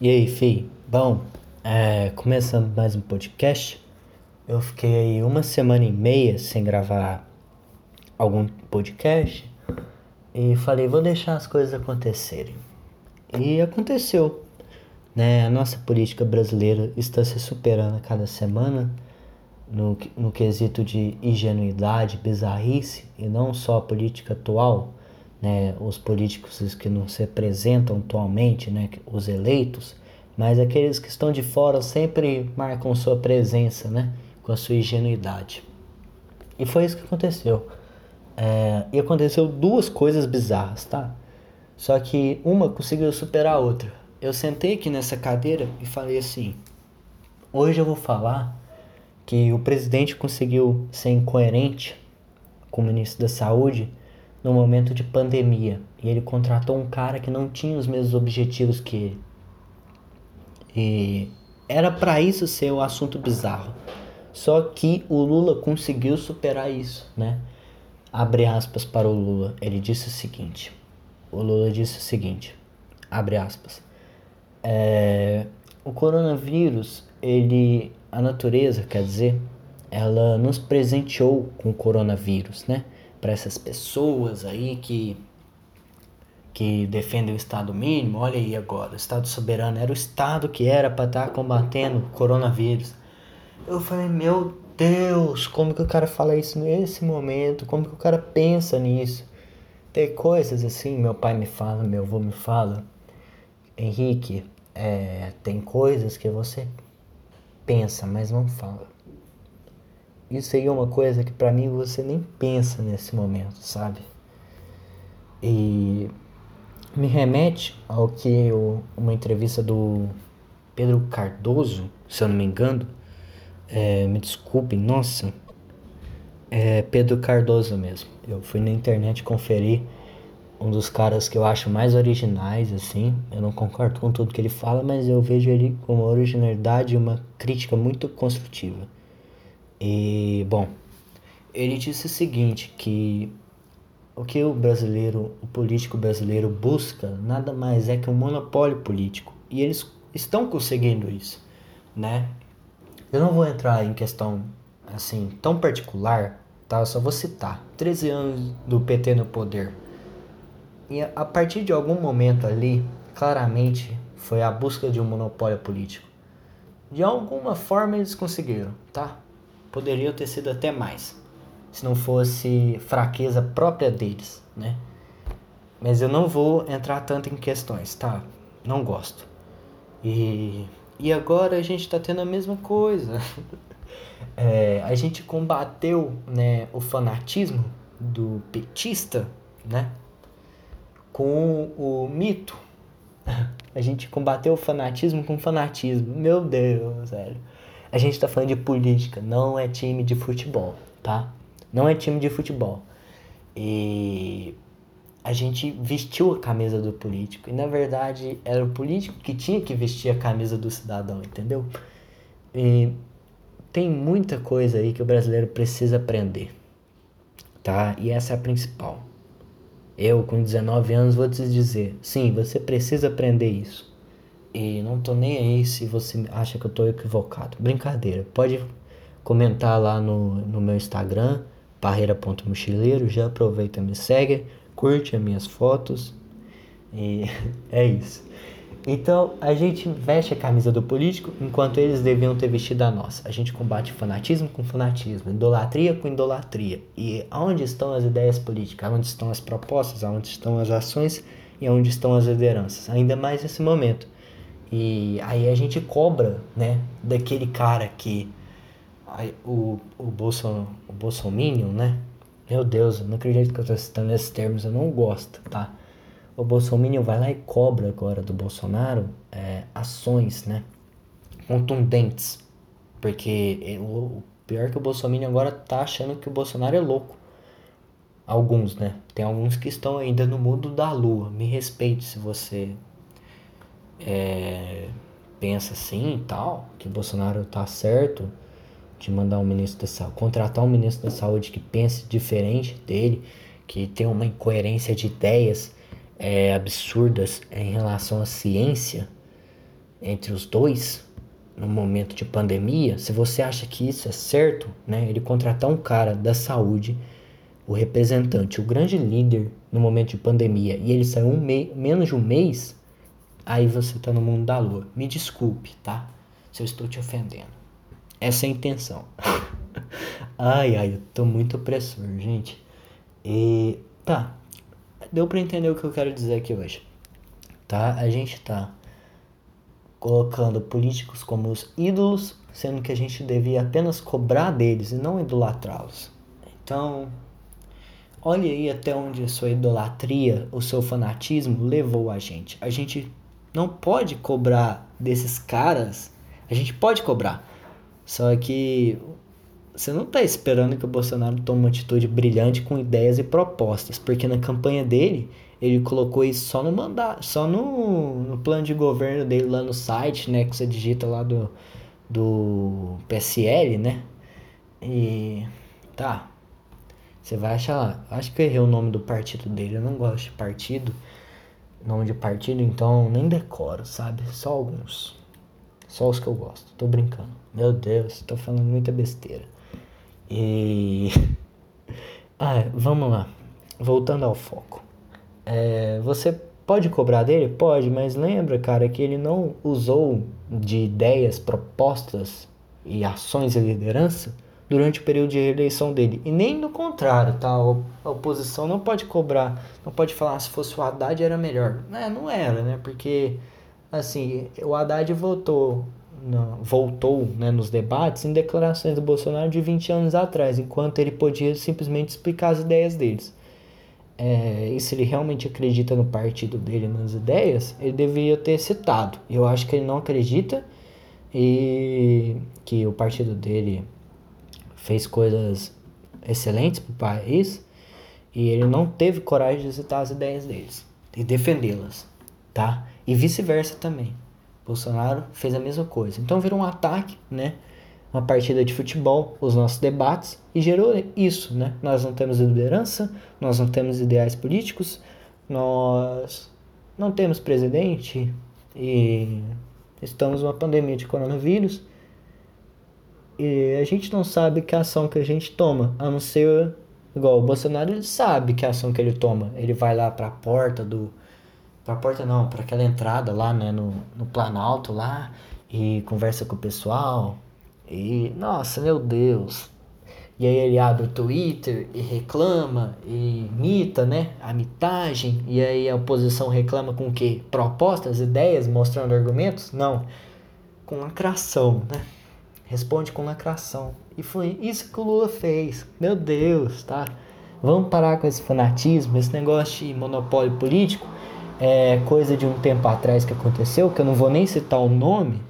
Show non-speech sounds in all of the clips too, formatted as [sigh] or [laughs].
E aí, Fi? Bom, é, começando mais um podcast. Eu fiquei aí uma semana e meia sem gravar algum podcast e falei, vou deixar as coisas acontecerem. E aconteceu. Né? A nossa política brasileira está se superando a cada semana no, no quesito de ingenuidade, bizarrice, e não só a política atual, né, os políticos que não se apresentam atualmente, né, os eleitos, mas aqueles que estão de fora sempre marcam sua presença, né, com a sua ingenuidade. E foi isso que aconteceu. É, e aconteceu duas coisas bizarras, tá? Só que uma conseguiu superar a outra. Eu sentei aqui nessa cadeira e falei assim: hoje eu vou falar que o presidente conseguiu ser incoerente com o ministro da Saúde no momento de pandemia e ele contratou um cara que não tinha os mesmos objetivos que ele. E era para isso ser o um assunto bizarro. Só que o Lula conseguiu superar isso, né? Abre aspas para o Lula. Ele disse o seguinte. O Lula disse o seguinte. Abre aspas. É, o coronavírus, ele, a natureza, quer dizer, ela nos presenteou com o coronavírus, né? Para essas pessoas aí que que defendem o Estado mínimo. Olha aí agora, o Estado soberano era o Estado que era para estar tá combatendo o coronavírus. Eu falei, meu Deus, como que o cara fala isso nesse momento? Como que o cara pensa nisso? Tem coisas assim, meu pai me fala, meu avô me fala, Henrique, é, tem coisas que você pensa, mas não fala. Isso aí é uma coisa que para mim você nem pensa nesse momento, sabe? E me remete ao que eu, uma entrevista do Pedro Cardoso, se eu não me engano, é, me desculpem, nossa, é Pedro Cardoso mesmo. Eu fui na internet conferir um dos caras que eu acho mais originais, assim. Eu não concordo com tudo que ele fala, mas eu vejo ele com uma originalidade e uma crítica muito construtiva. E, bom, ele disse o seguinte, que o que o brasileiro, o político brasileiro busca nada mais é que um monopólio político. E eles estão conseguindo isso, né? Eu não vou entrar em questão assim tão particular, tá? Eu só vou citar 13 anos do PT no poder. E a partir de algum momento ali, claramente foi a busca de um monopólio político. De alguma forma eles conseguiram, tá? Poderiam ter sido até mais, se não fosse fraqueza própria deles, né? Mas eu não vou entrar tanto em questões, tá? Não gosto. E, e agora a gente tá tendo a mesma coisa. [laughs] é, a gente combateu né, o fanatismo do petista, né? Com o mito. [laughs] A gente combateu o fanatismo com fanatismo. Meu Deus, velho. A gente tá falando de política, não é time de futebol, tá? Não é time de futebol. E a gente vestiu a camisa do político. E na verdade era o político que tinha que vestir a camisa do cidadão, entendeu? E tem muita coisa aí que o brasileiro precisa aprender, tá? E essa é a principal. Eu, com 19 anos, vou te dizer: sim, você precisa aprender isso. E não tô nem aí se você acha que eu tô equivocado. Brincadeira. Pode comentar lá no, no meu Instagram, barreira.mochileiro. Já aproveita, me segue, curte as minhas fotos. E [laughs] é isso. Então a gente veste a camisa do político enquanto eles deviam ter vestido a nossa. A gente combate fanatismo com fanatismo, idolatria com idolatria. E aonde estão as ideias políticas? Aonde estão as propostas? Aonde estão as ações? E aonde estão as lideranças? Ainda mais nesse momento e aí a gente cobra, né, daquele cara que o, o, Bolson, o Bolsominion, né? Meu Deus, eu não acredito que eu tô citando esses termos, eu não gosto, tá? O Bolsominion vai lá e cobra agora do Bolsonaro é, ações, né? Contundentes. Porque o, pior é que o Bolsonaro agora tá achando que o Bolsonaro é louco. Alguns, né? Tem alguns que estão ainda no mundo da lua. Me respeite se você é, pensa assim e tal, que Bolsonaro tá certo de mandar um ministro da saúde, contratar um ministro da saúde que pense diferente dele, que tem uma incoerência de ideias é, absurdas em relação à ciência, entre os dois no momento de pandemia, se você acha que isso é certo, né, ele contratar um cara da saúde, o representante, o grande líder no momento de pandemia, e ele saiu um menos de um mês, aí você tá no mundo da lua. Me desculpe, tá? Se eu estou te ofendendo. Essa é a intenção. [laughs] ai, ai, eu tô muito opressor, gente. E tá. Deu para entender o que eu quero dizer aqui hoje. Tá? A gente tá colocando políticos como os ídolos, sendo que a gente devia apenas cobrar deles e não idolatrá-los. Então, olhe aí até onde a sua idolatria, o seu fanatismo levou a gente. A gente não pode cobrar desses caras, a gente pode cobrar, só que você não está esperando que o Bolsonaro tome uma atitude brilhante com ideias e propostas, porque na campanha dele ele colocou isso só no mandato, só no, no plano de governo dele lá no site, né, que você digita lá do, do PSL, né? E tá. Você vai achar lá. Acho que eu errei o nome do partido dele. Eu não gosto de partido. Nome de partido, então nem decoro, sabe? Só alguns. Só os que eu gosto. Tô brincando. Meu Deus, tô falando muita besteira. E. [laughs] Ah, vamos lá. Voltando ao foco. É, você pode cobrar dele? Pode, mas lembra, cara, que ele não usou de ideias, propostas e ações de liderança durante o período de eleição dele. E nem no contrário, tá? A oposição não pode cobrar, não pode falar se fosse o Haddad era melhor. É, não era, né? Porque, assim, o Haddad votou, não, voltou né, nos debates em declarações do Bolsonaro de 20 anos atrás, enquanto ele podia simplesmente explicar as ideias deles é, e se ele realmente acredita no partido dele, nas ideias, ele deveria ter citado. Eu acho que ele não acredita e que o partido dele fez coisas excelentes para o país e ele não teve coragem de citar as ideias deles e defendê-las, tá? E vice-versa também. Bolsonaro fez a mesma coisa. Então virou um ataque, né? uma partida de futebol, os nossos debates, e gerou isso, né? Nós não temos liderança, nós não temos ideais políticos, nós não temos presidente e estamos numa pandemia de coronavírus e a gente não sabe que ação que a gente toma, a não ser igual o Bolsonaro ele sabe que ação que ele toma, ele vai lá para a porta do para a porta não, para aquela entrada lá, né, no, no Planalto lá e conversa com o pessoal, e, nossa, meu Deus. E aí ele abre o Twitter e reclama e imita, né? A mitagem. E aí a oposição reclama com o quê? Propostas, ideias, mostrando argumentos? Não. Com lacração, né? Responde com lacração. E foi isso que o Lula fez. Meu Deus, tá? Vamos parar com esse fanatismo, esse negócio de monopólio político. É coisa de um tempo atrás que aconteceu, que eu não vou nem citar o nome,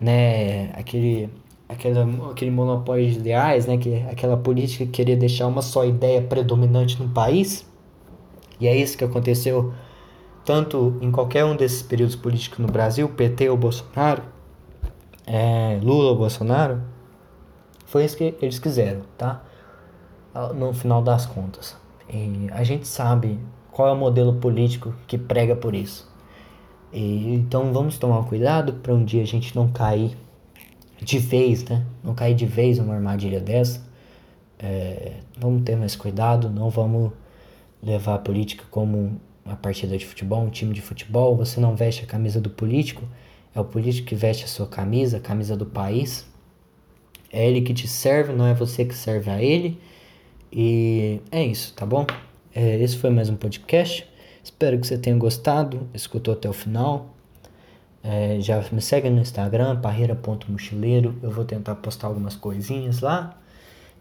né? Aquele aquela, aquele monopólio de ideais, né, que aquela política que queria deixar uma só ideia predominante no país. E é isso que aconteceu tanto em qualquer um desses períodos políticos no Brasil, PT ou Bolsonaro, é, Lula ou Bolsonaro, foi isso que eles quiseram, tá? No final das contas. E a gente sabe qual é o modelo político que prega por isso. E, então vamos tomar cuidado para um dia a gente não cair de vez, né? Não cair de vez numa armadilha dessa. É, vamos ter mais cuidado, não vamos levar a política como uma partida de futebol, um time de futebol. Você não veste a camisa do político, é o político que veste a sua camisa, a camisa do país. É ele que te serve, não é você que serve a ele. E é isso, tá bom? É, esse foi mais um podcast. Espero que você tenha gostado, escutou até o final. É, já me segue no Instagram, parreira.mochileiro. Eu vou tentar postar algumas coisinhas lá.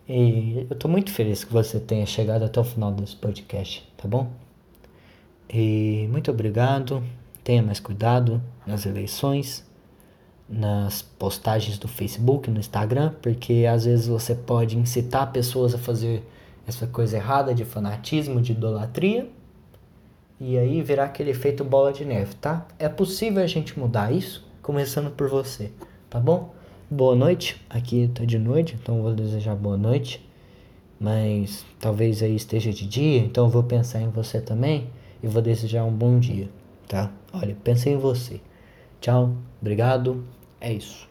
E eu tô muito feliz que você tenha chegado até o final desse podcast, tá bom? E muito obrigado. Tenha mais cuidado nas eleições, nas postagens do Facebook, no Instagram, porque às vezes você pode incitar pessoas a fazer essa coisa errada de fanatismo, de idolatria e aí virar aquele efeito bola de neve, tá? É possível a gente mudar isso, começando por você, tá bom? Boa noite, aqui tá de noite, então vou desejar boa noite, mas talvez aí esteja de dia, então vou pensar em você também e vou desejar um bom dia, tá? Olha, pensei em você. Tchau, obrigado. É isso.